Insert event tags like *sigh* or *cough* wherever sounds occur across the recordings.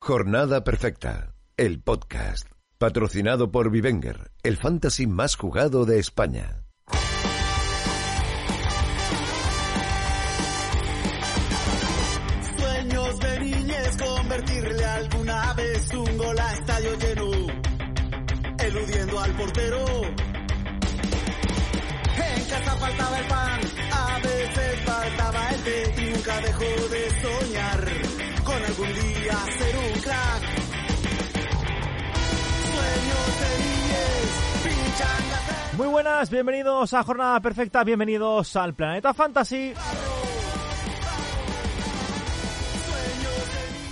Jornada Perfecta, el podcast, patrocinado por Vivenger, el fantasy más jugado de España. Muy buenas, bienvenidos a Jornada Perfecta, bienvenidos al Planeta Fantasy.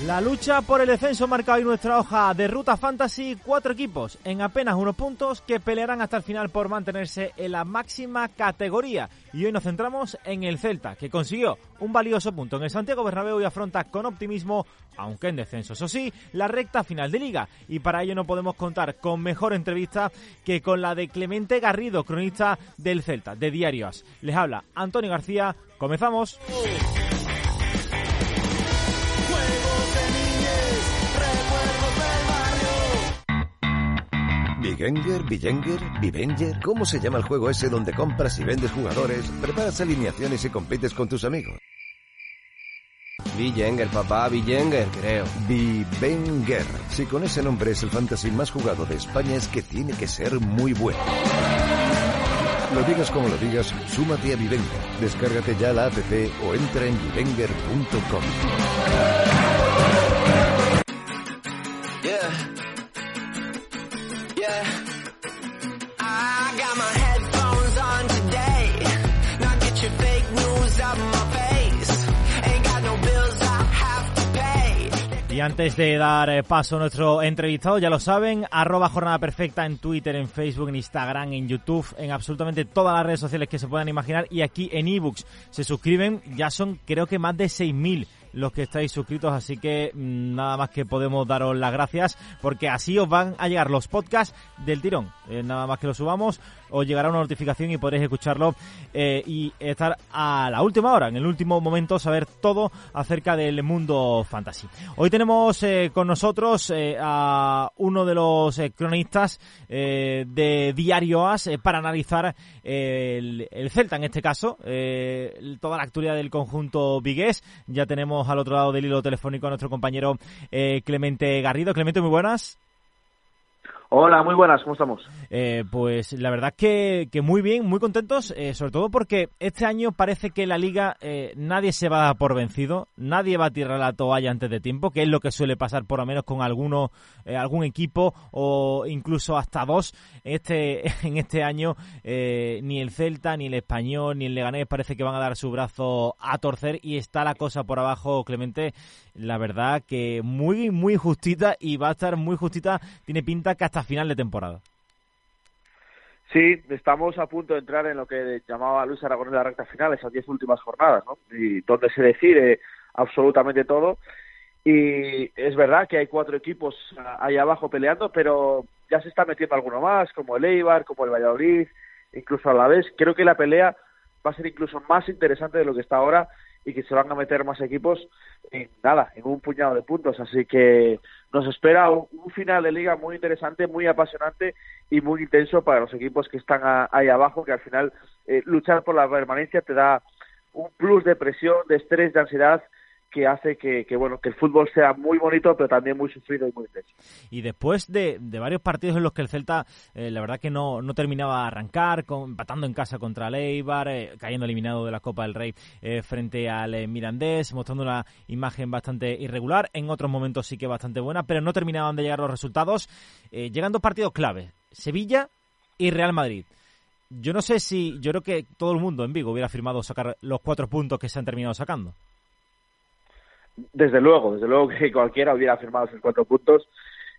La lucha por el descenso marca hoy nuestra hoja de ruta fantasy, cuatro equipos en apenas unos puntos que pelearán hasta el final por mantenerse en la máxima categoría. Y hoy nos centramos en el Celta, que consiguió un valioso punto en el Santiago Bernabéu y afronta con optimismo, aunque en descenso, eso sí, la recta final de liga. Y para ello no podemos contar con mejor entrevista que con la de Clemente Garrido, cronista del Celta, de Diario As. Les habla Antonio García, comenzamos. Vigenger, Vigenger, Vivenger, ¿cómo se llama el juego ese donde compras y vendes jugadores, preparas alineaciones y compites con tus amigos? Vigenger, papá, Vigenger, creo. Vivenger. Si con ese nombre es el fantasy más jugado de España es que tiene que ser muy bueno. Lo digas como lo digas, súmate a Vivenger. Descárgate ya la app o entra en vivenger.com. antes de dar eh, paso a nuestro entrevistado, ya lo saben, arroba jornada perfecta en Twitter, en Facebook, en Instagram, en YouTube, en absolutamente todas las redes sociales que se puedan imaginar y aquí en ebooks. Se suscriben, ya son creo que más de 6.000 los que estáis suscritos, así que mm, nada más que podemos daros las gracias porque así os van a llegar los podcasts del tirón. Eh, nada más que lo subamos, os llegará una notificación y podréis escucharlo eh, y estar a la última hora, en el último momento, saber todo acerca del mundo fantasy. Hoy tenemos eh, con nosotros a uno de los cronistas de Diario As para analizar el, el Celta, en este caso, eh, toda la actualidad del conjunto vigués. Ya tenemos al otro lado del hilo telefónico a nuestro compañero eh, Clemente Garrido. Clemente, muy buenas. Hola, muy buenas, ¿cómo estamos? Eh, pues la verdad que, que muy bien, muy contentos, eh, sobre todo porque este año parece que la liga eh, nadie se va a dar por vencido, nadie va a tirar la toalla antes de tiempo, que es lo que suele pasar por lo menos con alguno, eh, algún equipo o incluso hasta dos. Este, *laughs* en este año ni el Celta, ni el Español, ni el Leganés parece que van a dar su brazo a torcer y está la cosa por abajo, Clemente. La verdad que muy, muy justita y va a estar muy justita, tiene pinta que hasta final de temporada. Sí, estamos a punto de entrar en lo que llamaba Luis Aragonés la recta final, esas diez últimas jornadas, ¿no? Y donde se decide absolutamente todo. Y es verdad que hay cuatro equipos ah, ahí abajo peleando, pero ya se está metiendo alguno más, como el Eibar, como el Valladolid, incluso a la vez. Creo que la pelea va a ser incluso más interesante de lo que está ahora y que se van a meter más equipos en nada, en un puñado de puntos. Así que nos espera un, final de liga muy interesante, muy apasionante y muy intenso para los equipos que están a- ahí abajo, que al final eh, luchar por la permanencia te da un plus de presión, de estrés, de ansiedad que hace que, que bueno que el fútbol sea muy bonito pero también muy sufrido y muy intenso. Y después de, de varios partidos en los que el Celta, eh, la verdad que no, no terminaba de arrancar, con, empatando en casa contra el eh, cayendo eliminado de la Copa del Rey eh, frente al eh, Mirandés, mostrando una imagen bastante irregular, en otros momentos sí que bastante buena, pero no terminaban de llegar los resultados. Llegan dos partidos claves, Sevilla y Real Madrid. Yo no sé si, yo creo que todo el mundo en Vigo hubiera firmado sacar los cuatro puntos que se han terminado sacando. Desde luego, desde luego que *laughs* cualquiera hubiera firmado esos cuatro puntos.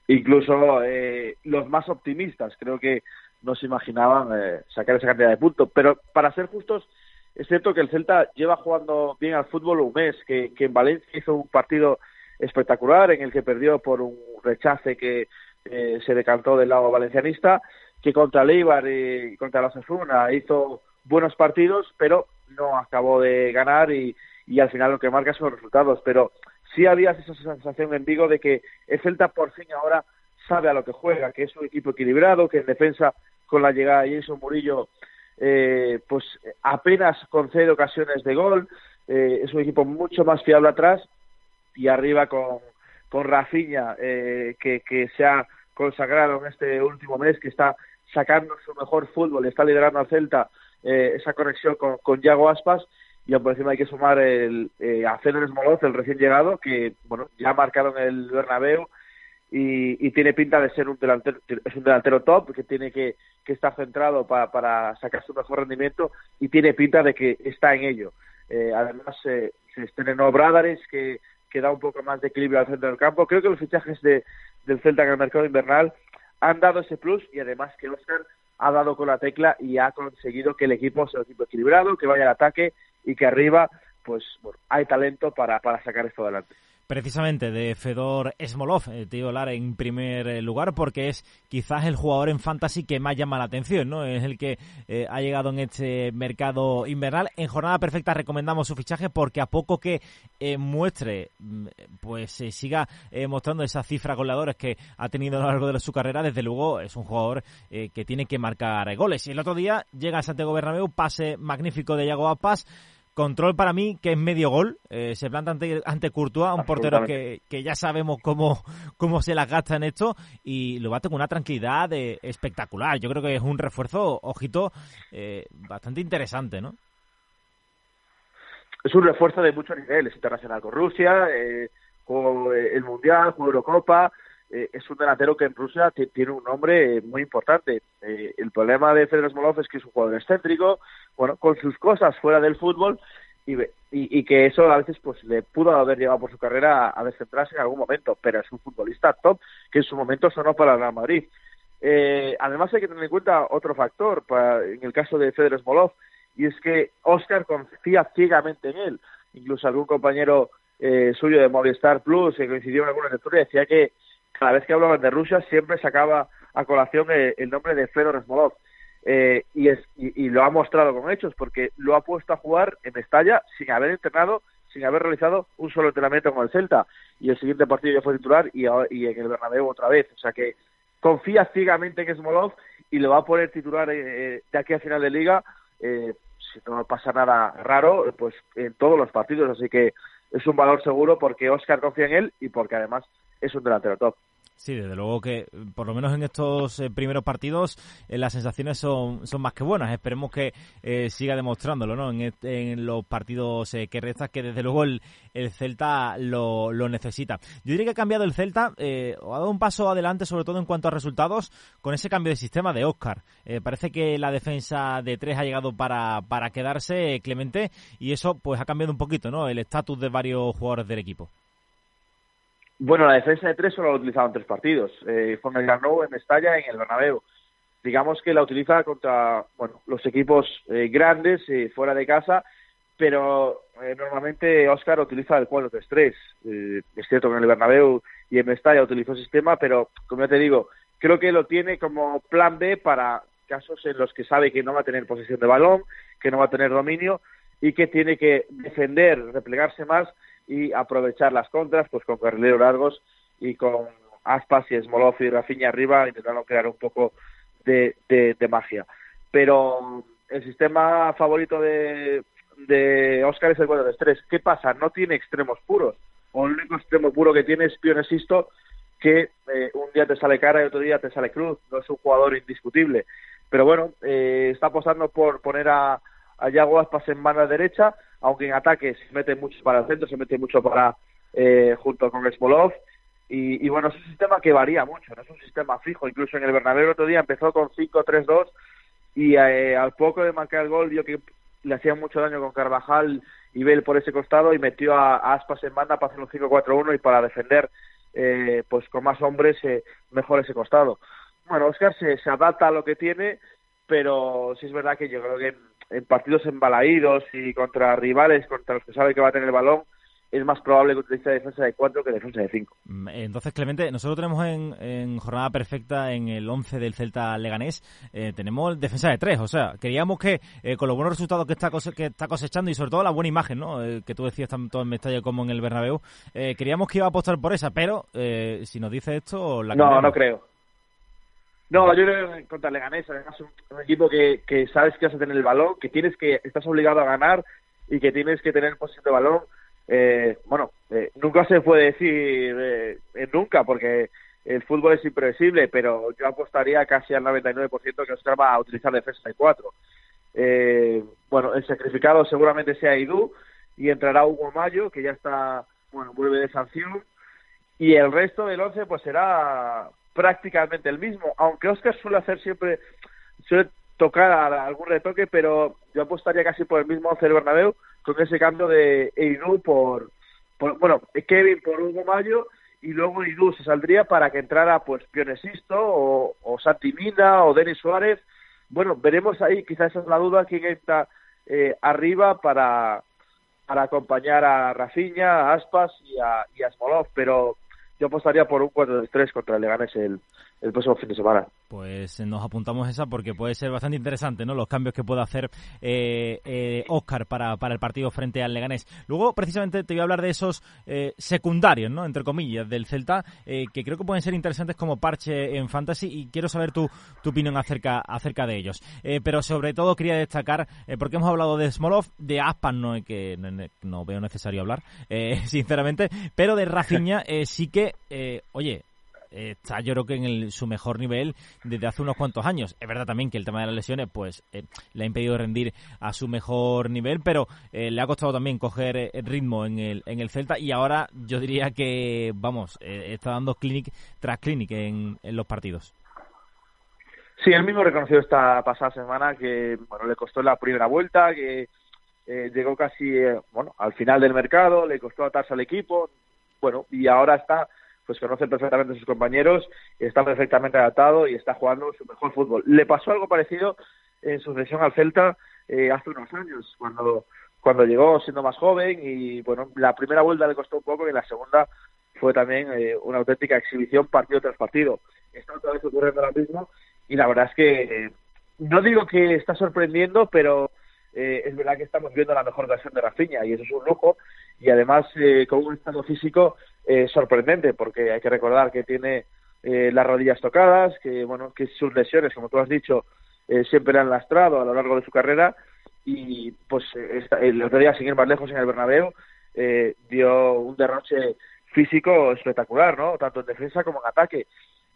incluso eh, los más optimistas creo que no se imaginaban eh, sacar esa cantidad de puntos. Pero para ser justos, es cierto que el Celta lleva jugando bien al fútbol un mes, que, en Valencia hizo un partido espectacular en el que perdió por un rechace que eh, se decantó del lado valencianista, que contra Leibar y contra la Osasuna hizo buenos partidos, pero no acabó de ganar y, y al final lo que marca son los resultados. Pero sí había esa sensación en Vigo de que el Celta por fin ahora sabe a lo que juega, que es un equipo equilibrado, que en defensa con la llegada de Jason Murillo eh, pues apenas concede ocasiones de gol, eh, es un equipo mucho más fiable atrás y arriba con, con Rafinha eh, que, que se ha consagrado en este último mes, que está sacando su mejor fútbol, está liderando al Celta eh, esa conexión con, con Yago Aspas y por encima hay que sumar el, eh, a Cédric Moloz, el recién llegado, que bueno ya en el Bernabéu y, y, tiene pinta de ser un delantero, es un delantero top que tiene que, que estar centrado para, para sacar su mejor rendimiento y tiene pinta de que está en ello. Eh, además, eh, se estrenó Bradares, que, que da un poco más de equilibrio al centro del campo. Creo que los fichajes de, del Celta en el mercado invernal han dado ese plus y además que Oscar ha dado con la tecla y ha conseguido que el equipo sea un equipo equilibrado, que vaya al ataque y que arriba pues bueno, hay talento para, para sacar esto adelante precisamente de Fedor Smolov, eh, tío Lara, en primer eh, lugar, porque es quizás el jugador en fantasy que más llama la atención, ¿no? Es el que eh, ha llegado en este mercado invernal. En jornada perfecta recomendamos su fichaje porque a poco que eh, muestre, mm, pues siga mostrando esas cifras goleadores que ha tenido a lo largo de su carrera, desde luego es un jugador que tiene que marcar goles. Y el otro día llega a Santiago Bernabéu, pase magnífico de Yago Apas, Control para mí, que es medio gol. Eh, se planta ante, ante Courtois, un portero que, que, ya sabemos cómo, *laughs* cómo se las gasta en esto. Y lo bate con una tranquilidad de, espectacular. Yo creo que es un refuerzo, ojito, eh, bastante interesante, ¿no? Es un refuerzo de mucho nivel. Es internacional con Rusia, eh, jugó el Mundial, jugó Eurocopa. Eh, es un delantero que en Rusia tiene un nombre muy importante. Eh, el problema de Fedor Smolov es que es un jugador excéntrico, bueno, con sus cosas fuera del fútbol y, y, que eso a veces pues le pudo haber llevado por su carrera a, a descentrarse en algún momento, pero es un futbolista top que en su momento sonó para el Real Madrid. Eh, además hay que tener en cuenta otro factor para, en el caso de Fedor Smolov y es que Oscar confía ciegamente en él. Incluso algún compañero eh, suyo de Movistar Plus que coincidió en alguna lectura decía que cada vez que hablaban de Rusia siempre sacaba a colación el, el nombre de Fedor Smolov. Eh, y, es, y, lo ha mostrado con hechos, porque lo ha puesto a jugar en Mestalla sin haber entrenado, sin haber realizado un solo entrenamiento con el Celta. Y el siguiente partido ya fue titular y, en el Bernabéu otra vez. O sea que confía ciegamente en Smolov y lo va a poner titular eh, de aquí a final de liga. Eh, si no pasa nada raro, pues en todos los partidos. Así que es un valor seguro porque Oscar confía en él y porque además es un delantero top. Sí, desde luego que por lo menos en estos eh, primeros partidos eh, las sensaciones son, son más que buenas. Esperemos que eh, siga demostrándolo ¿no? en, los partidos que restan, que desde luego el, el Celta lo, lo, necesita. Yo diría que ha cambiado el Celta, eh, ha dado un paso adelante sobre todo en cuanto a resultados con ese cambio de sistema de Oscar. parece que la defensa de tres ha llegado para, para quedarse, Clemente, y eso pues ha cambiado un poquito ¿no? el estatus de varios jugadores del equipo. Bueno, la defensa de tres solo la ha utilizado en tres partidos. Eh, en el Garnou, en Mestalla y en el Bernabéu. Digamos que la utiliza contra bueno, los equipos eh, grandes, eh, fuera de casa, pero eh, normalmente Oscar utiliza el 4-3-3. Eh, es cierto que en el Bernabéu y en Mestalla utilizó el sistema, pero como ya te digo, creo que lo tiene como plan B para casos en los que sabe que no va a tener posesión de balón, que no va a tener dominio y que tiene que defender, replegarse más y aprovechar las contras, pues con carrileros largos y con Aspas y Smolov y Rafinha arriba, intentando crear un poco de, de, magia. Pero el sistema favorito de, de Oscar es el 4 de 3 ¿Qué pasa? No tiene extremos puros. O el único extremo puro que tiene es Pionesisto, que eh, un día te sale cara y otro día te sale cruz. No es un jugador indiscutible. Pero bueno, eh, está apostando por poner a, a Yago Aspas en banda derecha, aunque en ataque se mete mucho para el centro, se mete mucho para eh, junto con Smolov. Y, y, bueno, es un sistema que varía mucho, no es un sistema fijo. Incluso en el Bernabéu el otro día empezó con 5-3-2 y eh, al poco de marcar el gol vio que le hacía mucho daño con Carvajal y Bell por ese costado y metió a, a Aspas en banda para hacer un 5-4-1 y para defender eh, pues con más hombres eh, mejor ese costado. Bueno, Oscar se, se adapta a lo que tiene, pero sí es verdad que yo creo que en, partidos embalaídos y contra rivales contra los que sabe que va a tener el balón, es más probable que utilice defensa de 4 que defensa de 5. Mm, Entonces, Clemente, nosotros tenemos en, en jornada perfecta en el 11 del Celta Leganés, eh, tenemos defensa de 3. O sea, queríamos que eh, con los buenos resultados que está, cose que está cosechando y sobre todo la buena imagen, ¿no? Eh, que tú decías tanto en Mestalla como en el Bernabéu, eh, queríamos que iba a apostar por esa, pero eh, si nos dice esto, la No, cambiamos. no creo. No, yo creo que contra Leganés, además un, equipo que, que sabes que vas a tener el balón, que tienes que, estás obligado a ganar y que tienes que tener posesión de balón. Eh, bueno, eh, nunca se puede decir eh, eh, nunca porque el fútbol es imprevisible, pero yo apostaría casi al 99% que Oscar va a utilizar defensa de 4. Eh, bueno, el sacrificado seguramente sea Idú y entrará Hugo Mayo, que ya está, bueno, vuelve de sanción. Y el resto del 11 pues será prácticamente el mismo, aunque Oscar suele hacer siempre, suele tocar a algún retoque, pero yo apostaría casi por el mismo 11 del Bernabéu, con ese cambio de Eidú por, bueno, Kevin por Hugo Mayo, y luego Eidú se saldría para que entrara pues Pionesisto o, o Santi Mina o Denis Suárez. Bueno, veremos ahí, quizás esa es la duda, quién está eh, arriba para, para acompañar a Rafinha, a Aspas y a, y pero yo apostaría por un 4-3 contra el Leganés el, el próximo fin de semana. Pues nos apuntamos esa porque puede ser bastante interesante, ¿no? Los cambios que puede hacer eh, eh, Oscar para, para el partido frente al Leganés. Luego, precisamente, te voy a hablar de esos eh, secundarios, ¿no? Entre comillas, del Celta, eh, que creo que pueden ser interesantes como parche en Fantasy y quiero saber tu, tu opinión acerca, acerca de ellos. Eh, pero sobre todo quería destacar, eh, porque hemos hablado de Smolov, de Aspas no, que no, no veo necesario hablar, eh, *laughs* sinceramente, pero de Rafinha eh, sí que, eh, oye, eh, está yo creo que en el- su mejor nivel desde hace unos cuantos años. Es verdad también que el tema de las lesiones pues eh, le ha impedido rendir a su mejor nivel, pero eh, le ha costado también coger eh, el ritmo en el, en el Celta y ahora yo diría que, vamos, eh, está dando clinic tras clinic en, en los partidos. Sí, él mismo reconoció esta pasada semana que bueno le costó la primera vuelta, que eh, llegó casi bueno al final del mercado, le costó atarse al equipo, bueno y ahora está pues conoce perfectamente a sus compañeros, está perfectamente adaptado y está jugando su mejor fútbol. Le pasó algo parecido en su cesión al Celta eh, hace unos años cuando cuando llegó siendo más joven y bueno la primera vuelta le costó un poco y la segunda fue también eh, una auténtica exhibición partido tras partido. Está otra vez ocurriendo ahora mismo y la verdad es que eh, no digo que está sorprendiendo, pero eh, es verdad que estamos viendo la mejor versión de Rafinha y eso es un lujo y además eh, con un estado físico eh, sorprendente porque hay que recordar que tiene eh, las rodillas tocadas, que bueno que sus lesiones, como tú has dicho, eh, siempre han lastrado a lo largo de su carrera y pues eh, esta- el otro día, sin ir más lejos en el Bernabéu, dio un derroche físico espectacular, ¿no? Tanto en defensa como en ataque.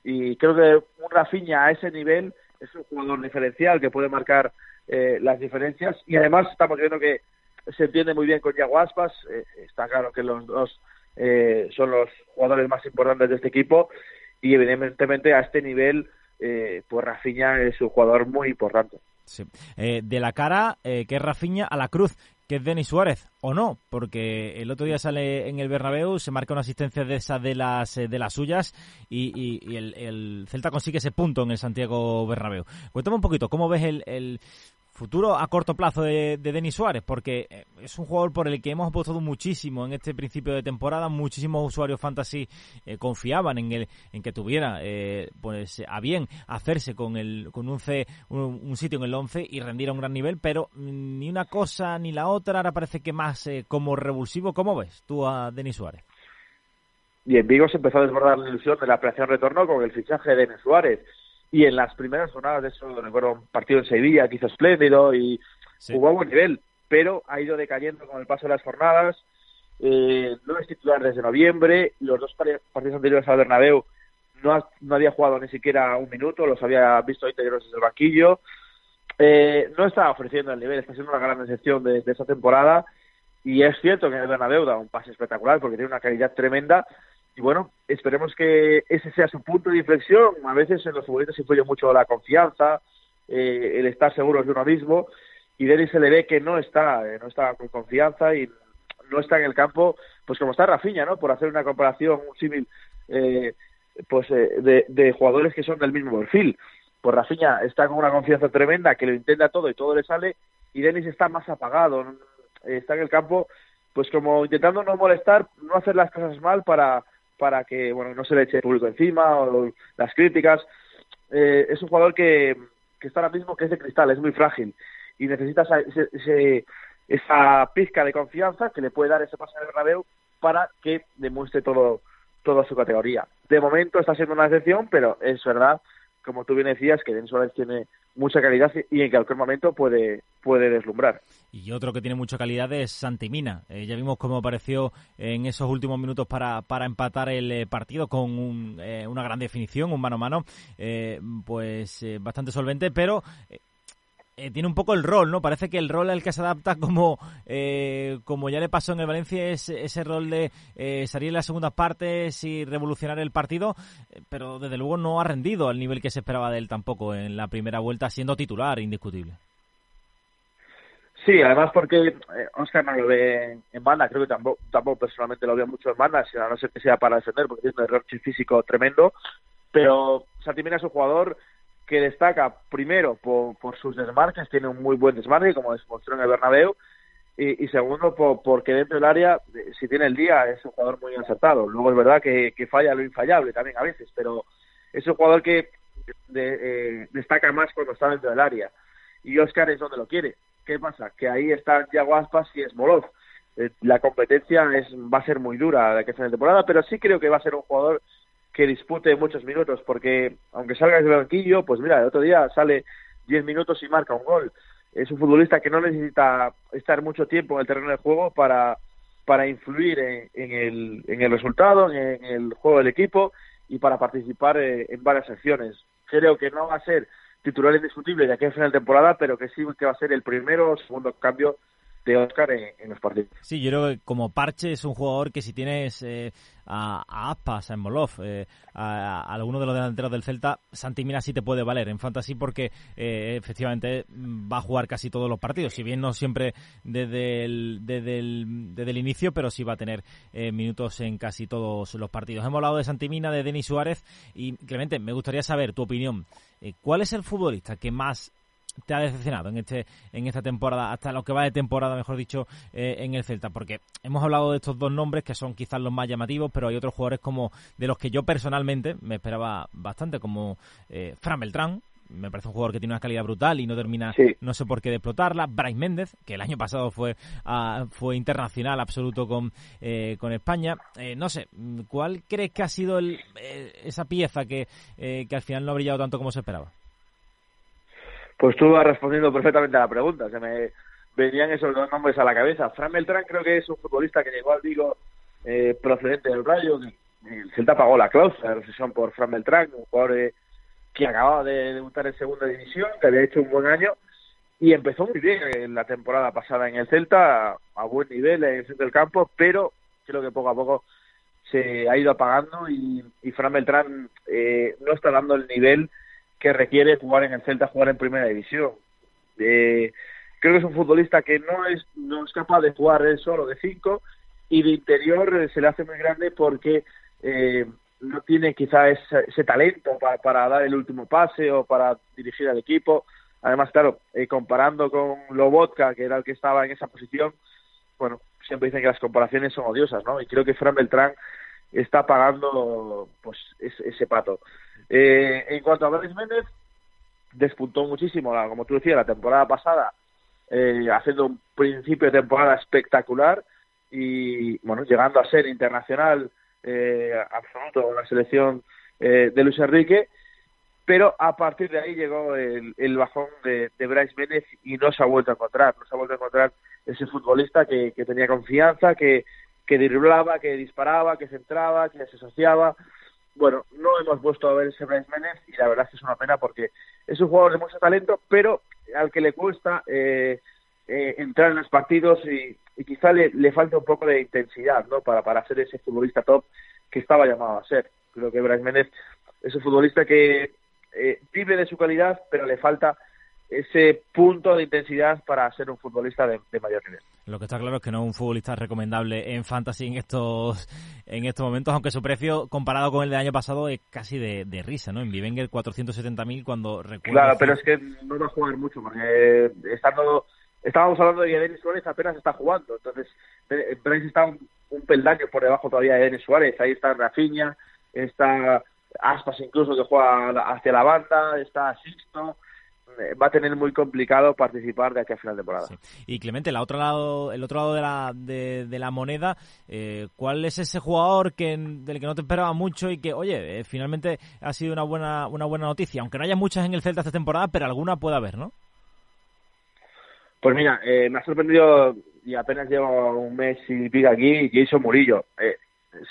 Y creo que un Rafinha a ese nivel es un jugador diferencial que puede marcar eh, las diferencias. Y además estamos viendo que se entiende muy bien con Yago Aspas, eh, está claro que los dos eh, son los jugadores más importantes de este equipo. Y evidentemente a este nivel eh, pues Rafinha es un jugador muy importante. Eh, de la cara, eh, que es Rafinha, a la cruz, que es Denis Suárez, o no, porque el otro día sale en el Bernabéu, se marca una asistencia de esas de las, eh, de las suyas y, el, el Celta consigue ese punto en el Santiago Bernabéu. Cuéntame un poquito, ¿cómo ves el futuro a corto plazo de, de Denis Suárez? Porque eh, es un jugador por el que hemos apostado muchísimo en este principio de temporada, muchísimos usuarios fantasy eh, confiaban en el en que tuviera eh, pues a bien hacerse con el con un C un sitio en el 11 y rendir a un gran nivel, pero mm, ni una cosa ni la otra, ahora parece que más eh, como revulsivo. ¿Cómo ves tú a Denis Suárez? Y en Vigo se empezó a desbordar la ilusión de la operación retorno con el fichaje de Denis Suárez. Y en las primeras jornadas de eso, recuerdo un partido en Sevilla que hizo espléndido y Sí. jugó a buen nivel, pero ha ido decayendo con el paso de las jornadas. Eh, no es titular desde noviembre. Los dos partidos anteriores al Bernabéu no, ha- no había jugado ni siquiera un minuto, los había visto íntegros desde el banquillo. Eh, no está ofreciendo el nivel, está siendo una gran decepción de, de esta temporada. Y es cierto que el Bernabéu da un pase espectacular porque tiene una calidad tremenda. Y bueno, esperemos que ese sea su punto de inflexión. A veces en los futbolistas influye mucho la confianza, eh, el estar seguros de uno mismo. Y Denis se le ve que no está, eh, no está con confianza y no está en el campo, pues como está Rafinha, ¿no? Por hacer una comparación, un símil eh, pues eh, de, de jugadores que son del mismo perfil. Pues Rafinha está con una confianza tremenda, que lo intenta todo y todo le sale, y Denis está más apagado, está en el campo, pues como intentando no molestar, no hacer las cosas mal para para que bueno no se le eche el público encima o las críticas. Eh, es un jugador que, que está ahora mismo que es de cristal, es muy frágil y necesita esa, pizca de confianza que le puede dar ese pase de Bernabéu para que demuestre todo toda su categoría. De momento está siendo una excepción, pero es verdad, como tú bien decías, que Denis Suárez tiene mucha calidad y en cualquier momento puede puede deslumbrar. Y otro que tiene mucha calidad es Santimina. Eh, ya vimos cómo apareció en esos últimos minutos para, para empatar el eh, partido con un, eh, una gran definición, un mano a mano, eh, pues eh, bastante solvente, pero eh, tiene un poco el rol, ¿no? Parece que el rol al que se adapta como, eh, como ya le pasó en el Valencia es ese rol de eh, salir en las segundas partes y revolucionar el partido, eh, pero desde luego no ha rendido al nivel que se esperaba de él tampoco en la primera vuelta, siendo titular indiscutible. Sí, además porque Oscar no lo ve en, banda, creo que tampoco, tampoco personalmente lo veo mucho en banda, si a no ser que sea para defender, porque tiene un error físico tremendo, pero Santimina es un jugador que destaca primero por, sus desmarques, tiene un muy buen desmarque, como demostró en el Bernabéu, y, segundo por, porque dentro del área, eh, si tiene el día, es un jugador muy acertado. Luego es verdad que, falla lo infallable también a veces, pero es un jugador que de- eh, destaca más cuando está dentro del área. Y Oscar es donde lo quiere. ¿Qué pasa? Que ahí están Thiago Aspas y Smolov. Eh, la competencia es, va a ser muy dura de que sea de temporada, pero sí creo que va a ser un jugador que dispute muchos minutos, porque aunque salga del banquillo, pues mira, el otro día sale 10 minutos y marca un gol. Es un futbolista que no necesita estar mucho tiempo en el terreno de juego para, para influir en, en el, en el resultado, en, el juego del equipo y para participar eh, en varias acciones. Creo que no va a ser titular indiscutible de aquí a final de temporada, pero que sí que va a ser el primero o segundo cambio de Oscar en, los partidos. Sí, yo creo que como parche es un jugador que si tienes eh, a, a Aspas, a Embolov, eh, a, a alguno de los delanteros del Celta, Santimina sí te puede valer en fantasy porque eh, efectivamente va a jugar casi todos los partidos, si bien no siempre desde el, desde el, desde el inicio, pero sí va a tener eh, minutos en casi todos los partidos. Hemos hablado de Santimina, de Denis Suárez y Clemente, me gustaría saber tu opinión. ¿Cuál es el futbolista que más te ha decepcionado en este en esta temporada, hasta lo que va de temporada, mejor dicho, eh, en el Celta? Porque hemos hablado de estos dos nombres que son quizás los más llamativos, pero hay otros jugadores como de los que yo personalmente me esperaba bastante, como eh, Fran Beltrán. Me parece un jugador que tiene una calidad brutal y no termina, Sí. no sé por qué, de explotarla. Bryce Méndez, que el año pasado fue ah, fue internacional absoluto con, eh, con España. Eh, no sé, ¿cuál crees que ha sido el, eh, esa pieza que, eh, que al final no ha brillado tanto como se esperaba? Pues tú vas respondiendo perfectamente a la pregunta. Se me venían esos dos nombres a la cabeza. Fran Beltrán creo que es un futbolista que llegó al Vigo eh, procedente del Rayo. El Celta pagó la cláusula de rescisión por Fran Beltrán, un jugador eh, que acababa de debutar en segunda división, que había hecho un buen año y empezó muy bien en la temporada pasada en el Celta, a buen nivel en el centro del campo, pero creo que poco a poco se ha ido apagando y, y Fran Beltrán eh, no está dando el nivel que requiere jugar en el Celta, jugar en primera división. Eh, creo que es un futbolista que no es no es capaz de jugar él solo de cinco y de interior eh, se le hace muy grande porque eh, no tiene quizá ese, ese talento para, para dar el último pase o para dirigir al equipo. Además, claro, eh, comparando con Lobotka, que era el que estaba en esa posición, bueno, siempre dicen que las comparaciones son odiosas, ¿no? Y creo que Fran Beltrán está pagando pues ese, ese pato. Eh, en cuanto a Bryce Méndez, despuntó muchísimo, como tú decías, la temporada pasada, eh, haciendo un principio de temporada espectacular y, bueno, llegando a ser internacional eh, absoluto con la selección eh, de Luis Enrique, pero a partir de ahí llegó el, el bajón de, de Bryce Méndez y no se ha vuelto a encontrar, no se ha vuelto a encontrar ese futbolista que, que tenía confianza, que, que driblaba, que disparaba, que centraba, que se asociaba. Bueno, no hemos vuelto a ver ese Bryce Méndez y la verdad es que es una pena porque es un jugador de mucho talento, pero al que le cuesta eh, eh, entrar en los partidos y, y quizá le, le falta un poco de intensidad ¿no? para, para ser ese futbolista top que estaba llamado a ser. Creo que Bryce Méndez es un futbolista que eh, vive de su calidad, pero le falta ese punto de intensidad para ser un futbolista de, de, mayor nivel. Lo que está claro es que no es un futbolista recomendable en fantasy en estos en estos momentos, aunque su precio comparado con el del año pasado es casi de, de risa, ¿no? En Vivenger 470.000 cuando recuerdo... Claro, pero es que no va a jugar mucho porque estando estábamos hablando de que Denis Suárez apenas está jugando, entonces Bryce está un, un, peldaño por debajo todavía de Denis Suárez, ahí está Rafinha, está Aspas incluso que juega hacia la banda, está Sixto, va a tener muy complicado participar de aquí a final de temporada. Sí. Y Clemente, el otro lado, el otro lado de la, de, de la moneda, eh, ¿cuál es ese jugador que del que no te esperaba mucho y que, oye, eh, finalmente ha sido una buena una buena noticia? Aunque no haya muchas en el Celta esta temporada, pero alguna puede haber, ¿no? Pues mira, eh, me ha sorprendido y apenas llevo un mes y pico aquí Jason Murillo. Eh,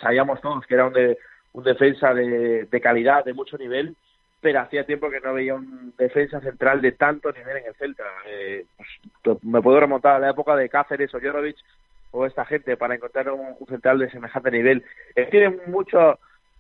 sabíamos todos que era un, de, un defensa de, de calidad, de mucho nivel, pero hacía tiempo que no veía un defensa central de tanto nivel en el Celta. Eh, pues, me puedo remontar a la época de Cáceres o Jorovic o esta gente para encontrar un, un central de semejante nivel. Él tiene mucha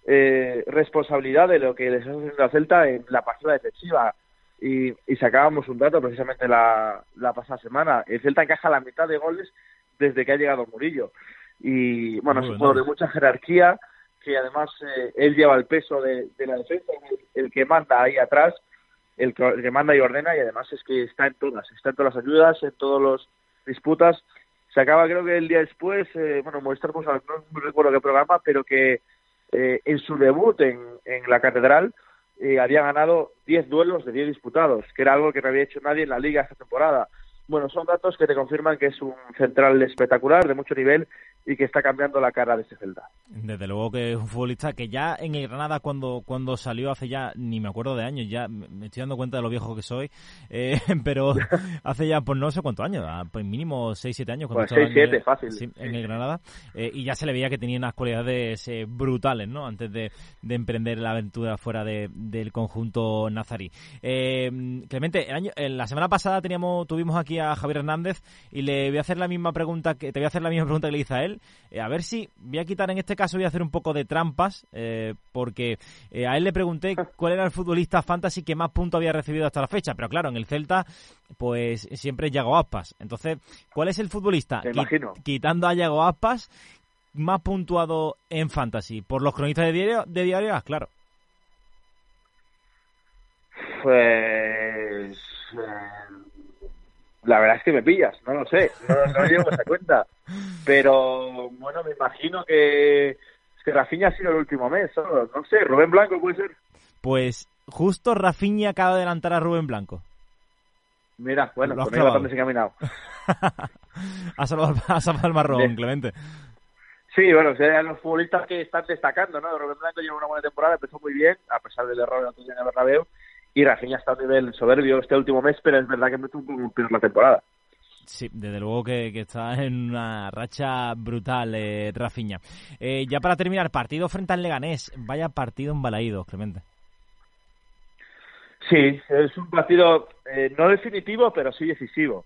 eh, responsabilidad de lo que les está haciendo al Celta en la pasada defensiva. Y, y sacábamos un dato precisamente la, la pasada semana. El Celta encaja la mitad de goles desde que ha llegado Murillo. Y bueno, es un jugador de mucha jerarquía, que además eh, él lleva el peso de, la defensa, el, el, que manda ahí atrás, el que, manda y ordena, y además es que está en todas, está en todas las ayudas, en todas las disputas. Se acaba, creo que el día después, eh, bueno, Movistar, pues, no recuerdo qué programa, pero que eh, en su debut en, en la Catedral eh, había ganado 10 duelos de 10 disputados, que era algo que no había hecho nadie en la liga esta temporada. Bueno, son datos que te confirman que es un central espectacular, de mucho nivel, y que está cambiando la cara de este Celta. Desde luego que es un futbolista que ya en el Granada cuando cuando salió hace ya, ni me acuerdo de años, ya me estoy dando cuenta de lo viejo que soy, eh, *laughs* pero hace ya pues no sé cuántos años, pues mínimo 6-7 años. Cuando pues 6-7, fácil. Sí, en el Granada, eh, y ya se le veía que tenía unas cualidades eh, brutales, ¿no? Antes de, de, emprender la aventura fuera de, del conjunto nazarí. Clemente, el año, la semana pasada teníamos tuvimos aquí a Javier Hernández y le voy a hacer la misma pregunta que te voy a hacer la misma pregunta que le hice a él eh, a ver si voy a quitar en este caso, voy a hacer un poco de trampas, eh, porque eh, a él le pregunté *laughs* cuál era el futbolista fantasy que más puntos había recibido hasta la fecha, pero claro, en el Celta, pues siempre es Yago Aspas. Entonces, ¿cuál es el futbolista, quitando a Yago Aspas, más puntuado en fantasy? ¿Por los cronistas de diario? De diario ah, claro. Pues. La verdad es que me pillas, no lo sé, no, no llevo esa cuenta. Pero bueno, me imagino que, que Rafinha ha sido el último mes, ¿no? no sé, Rubén Blanco puede ser. Pues justo Rafinha acaba de adelantar a Rubén Blanco. Mira, bueno, lo has bastante encaminado. *laughs* ha salvado, ha salvado el marrón. Clemente. Sí, bueno, serían los futbolistas que están destacando, ¿no? Rubén Blanco lleva una buena temporada, empezó muy bien, a pesar del error de Antonio Bernabéu, y Rafinha está a un nivel soberbio este último mes, pero es verdad que tuvo un poco la temporada. Sí, desde luego que, que, está en una racha brutal, eh, Rafinha. Eh, ya para terminar, partido frente al Leganés. Vaya partido embalaído, Clemente. Sí, es un partido eh, no definitivo, pero sí decisivo.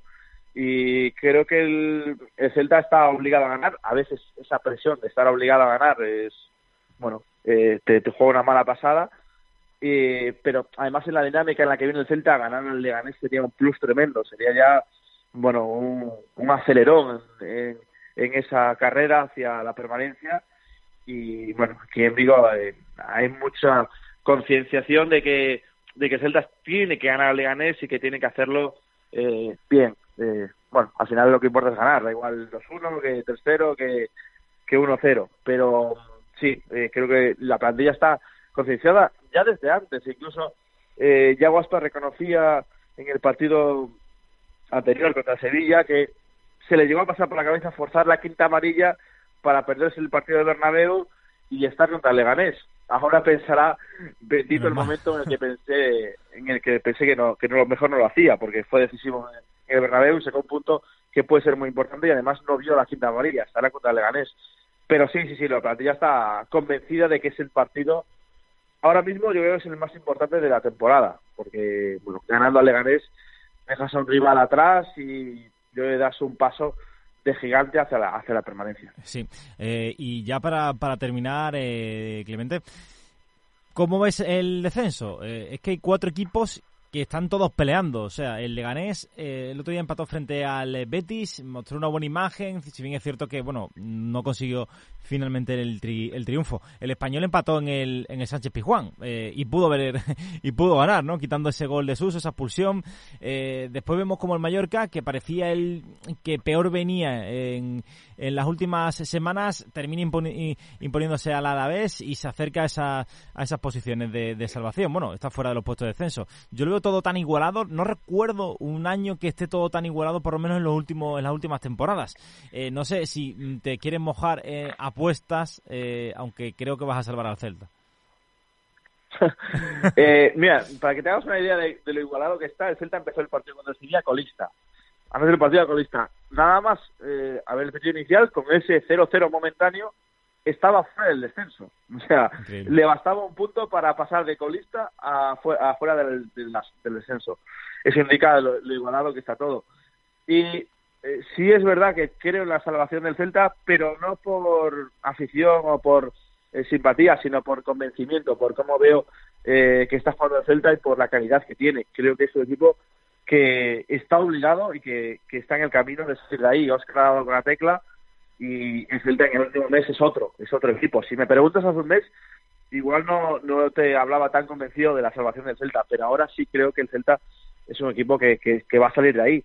Y creo que el, el, Celta está obligado a ganar. A veces esa presión de estar obligado a ganar es, bueno, eh, te, te juega una mala pasada. Eh, pero además en la dinámica en la que viene el Celta, ganar al Leganés sería un plus tremendo. Sería ya bueno, un, acelerón en, en, esa carrera hacia la permanencia. Y bueno, aquí en Vigo eh, hay mucha concienciación de que de que Celta tiene que ganar al Leganés y que tiene que hacerlo eh, bien. Eh, bueno, al final lo que importa es ganar, da igual 2-1 que 3-0 que, que 1-0. Pero sí, eh, creo que la plantilla está concienciada ya desde antes. Incluso eh, ya Guaspa reconocía en el partido anterior contra Sevilla, que se le llegó a pasar por la cabeza forzar la quinta amarilla para perderse el partido de Bernabéu y estar contra el Leganés. Ahora pensará, bendito el momento en el que pensé, en el que pensé que no, que no lo mejor no lo hacía, porque fue decisivo en el Bernabéu y sacó un punto que puede ser muy importante y además no vio la quinta amarilla, estará contra el Leganés. Pero sí, sí, sí, la plantilla está convencida de que es el partido ahora mismo yo creo que es el más importante de la temporada, porque bueno, ganando al Leganés dejas a un rival atrás y le das un paso de gigante hacia la, hacia la permanencia. Sí, eh, y ya para, para terminar, eh, Clemente, ¿cómo ves el descenso? Eh, es que hay cuatro equipos que están todos peleando. O sea, el Leganés eh, el otro día empató frente al eh, Betis, mostró una buena imagen, si bien es cierto que, bueno, no consiguió finalmente el, el triunfo. El español empató en el, en el Sánchez Pizjuán eh, y pudo ver *laughs* y pudo ganar, ¿no? Quitando ese gol de Sus, esa expulsión. después vemos como el Mallorca, que parecía el que peor venía en, en las últimas semanas, termina imponiéndose al Alavés y se acerca a, esa, a esas posiciones de, de salvación. Bueno, está fuera de los puestos de descenso. Yo lo veo todo tan igualado. No recuerdo un año que esté todo tan igualado, por lo menos en los últimos, en las últimas temporadas. Eh, no sé si te quieres mojar eh, apuestas, eh, aunque creo que vas a salvar al Celta. *laughs* mira, para que te hagas una idea de, lo igualado que está, el Celta empezó el partido cuando el colista. Antes del partido colista. Nada más, a ver, el partido inicial, con ese 0-0 momentáneo, estaba fuera del descenso. O sea, le bastaba un punto para pasar de colista a, fuera del, descenso. Eso indica lo, igualado que está todo. Y eh, sí es verdad que creo en la salvación del Celta, pero no por afición o por eh, simpatía, sino por convencimiento, por cómo veo eh, que está jugando el Celta y por la calidad que tiene. Creo que es un equipo que está obligado y que, que está en el camino de salir de ahí. Oscar ha dado con la tecla y el Celta en el último mes es otro, es otro equipo. Si me preguntas hace un mes, igual no, no te hablaba tan convencido de la salvación del Celta, pero ahora sí creo que el Celta es un equipo que, que, va a salir de ahí.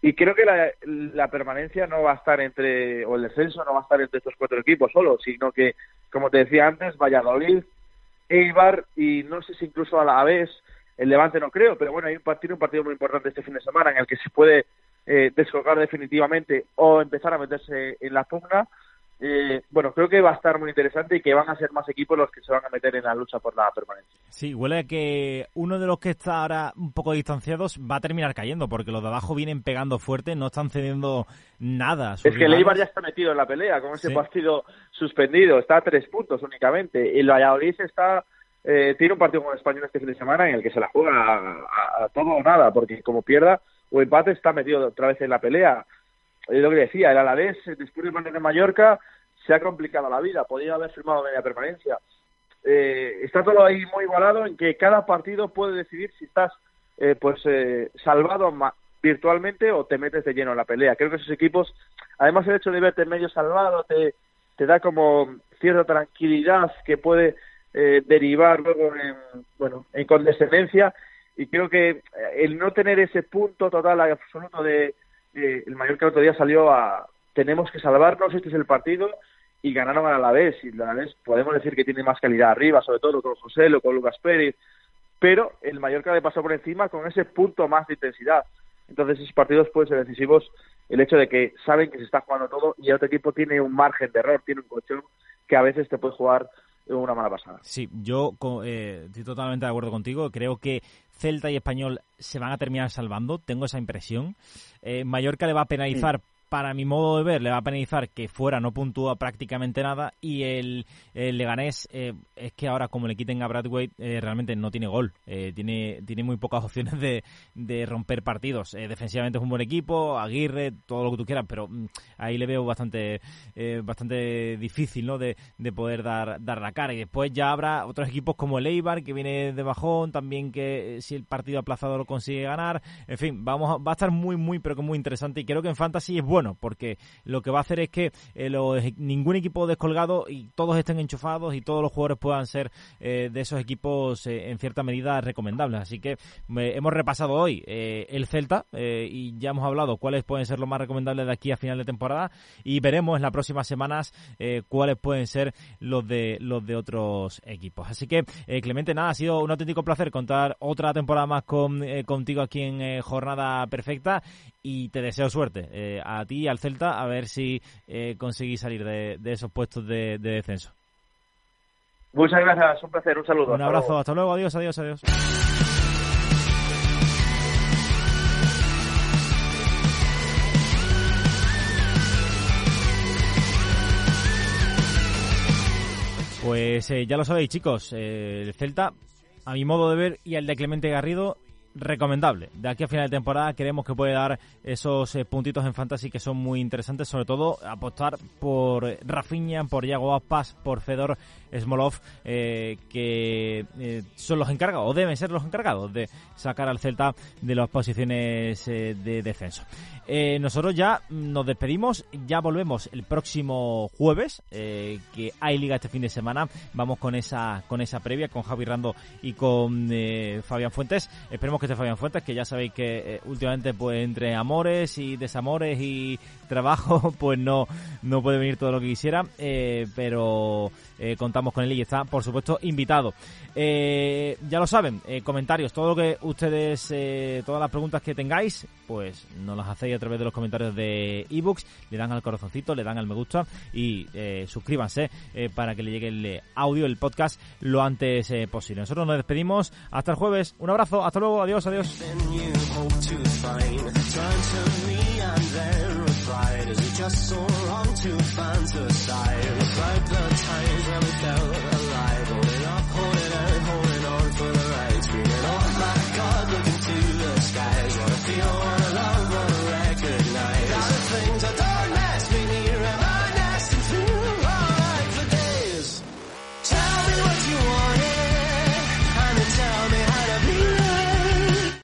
Y creo que la, la, permanencia no va a estar entre, o el descenso no va a estar entre estos cuatro equipos solo, sino que, como te decía antes, Valladolid, Eibar y no sé si incluso a la vez, el Levante no creo, pero bueno, hay un partido, un partido muy importante este fin de semana en el que se puede eh, descolgar definitivamente o empezar a meterse en la pugna, eh, bueno, creo que va a estar muy interesante y que van a ser más equipos los que se van a meter en la lucha por la permanencia. Sí, huele a que uno de los que está ahora un poco distanciados va a terminar cayendo, porque los de abajo vienen pegando fuerte, no están cediendo nada. Es que el Eibar ya está metido en la pelea, con ese partido suspendido, está a tres puntos únicamente. El Valladolid está eh, tiene un partido con Español este fin de semana en el que se la juega a, a todo o nada, porque como pierda o empate está metido otra vez en la pelea. Es lo que decía, el Alavés, después del partido de Mallorca, se ha complicado la vida, podía haber firmado media permanencia. Eh, está todo ahí muy igualado en que cada partido puede decidir si estás eh, pues eh, salvado virtualmente o te metes de lleno en la pelea. Creo que esos equipos, además el hecho de verte medio salvado, te, te da como cierta tranquilidad que puede eh, derivar luego en, bueno, en condescendencia y creo que eh, el no tener ese punto total absoluto de el Mallorca el otro día salió a tenemos que salvarnos, este es el partido y ganaron a la vez y la vez podemos decir que tiene más calidad arriba, sobre todo con José con Lucas Pérez, pero el Mallorca le pasó por encima con ese punto más de intensidad. Entonces esos partidos pueden ser decisivos el hecho de que saben que se está jugando todo y el otro equipo tiene un margen de error, tiene un colchón que a veces te puede jugar una mala pasada. Sí, yo eh, estoy totalmente de acuerdo contigo. Creo que Celta y Español se van a terminar salvando, tengo esa impresión. Eh, Mallorca le va a penalizar para mi modo de ver, le va a penalizar que fuera no puntúa prácticamente nada y el, Leganés eh, es que ahora como le quiten a Bradway eh, realmente no tiene gol, eh, tiene, tiene muy pocas *laughs* opciones de, de romper partidos. defensivamente es un buen equipo, Aguirre, todo lo que tú quieras, pero mm, ahí le veo bastante bastante difícil ¿no? de, de poder dar, dar la cara. Y después ya habrá otros equipos como el Eibar que viene de bajón, también que si el partido aplazado lo consigue ganar. En fin, vamos va a estar muy, muy, pero que muy interesante y creo que en Fantasy es bueno bueno, porque lo que va a hacer es que eh, ningún equipo descolgado y todos estén enchufados y todos los jugadores puedan ser eh, de esos equipos eh, en cierta medida recomendables. Así que hemos repasado hoy el Celta y ya hemos hablado cuáles pueden ser los más recomendables de aquí a final de temporada y veremos en las próximas semanas cuáles pueden ser los de los de otros equipos. Así que Clemente, nada, ha sido un auténtico placer contar otra temporada más con, contigo aquí en Jornada Perfecta y te deseo suerte eh, a ti y al Celta a ver si eh, conseguís salir de, esos puestos de, descenso. Muchas gracias, un placer, un saludo. Un abrazo, hasta luego, adiós, adiós, adiós. Pues eh, ya lo sabéis, chicos, el Celta, a mi modo de ver, y al de Clemente Garrido, recomendable. De aquí a final de temporada creemos que puede dar esos eh, puntitos en fantasy que son muy interesantes, sobre todo apostar por Rafinha, por Yago Aspas, por Fedor Smolov, eh, que eh, son los encargados, o deben ser los encargados de sacar al Celta de las posiciones de descenso. nosotros ya nos despedimos, ya volvemos el próximo jueves, que hay liga este fin de semana. Vamos con esa con esa previa, con Javi Rando y con Fabián Fuentes. Esperemos que esté Fabián Fuentes, que ya sabéis que últimamente pues entre amores y desamores y *laughs* trabajo, pues no, no puede venir todo lo que quisiera, eh, pero eh, contamos con él y está, por supuesto, invitado. Eh, ya lo saben, comentarios, todo lo que ustedes, todas las preguntas que tengáis, pues nos las hacéis a través de los comentarios de ebooks, le dan al corazoncito, le dan al me gusta y suscríbanse para que le llegue el audio, el podcast, lo antes posible. Nosotros nos despedimos, hasta el jueves, un abrazo, hasta luego, adiós, adiós.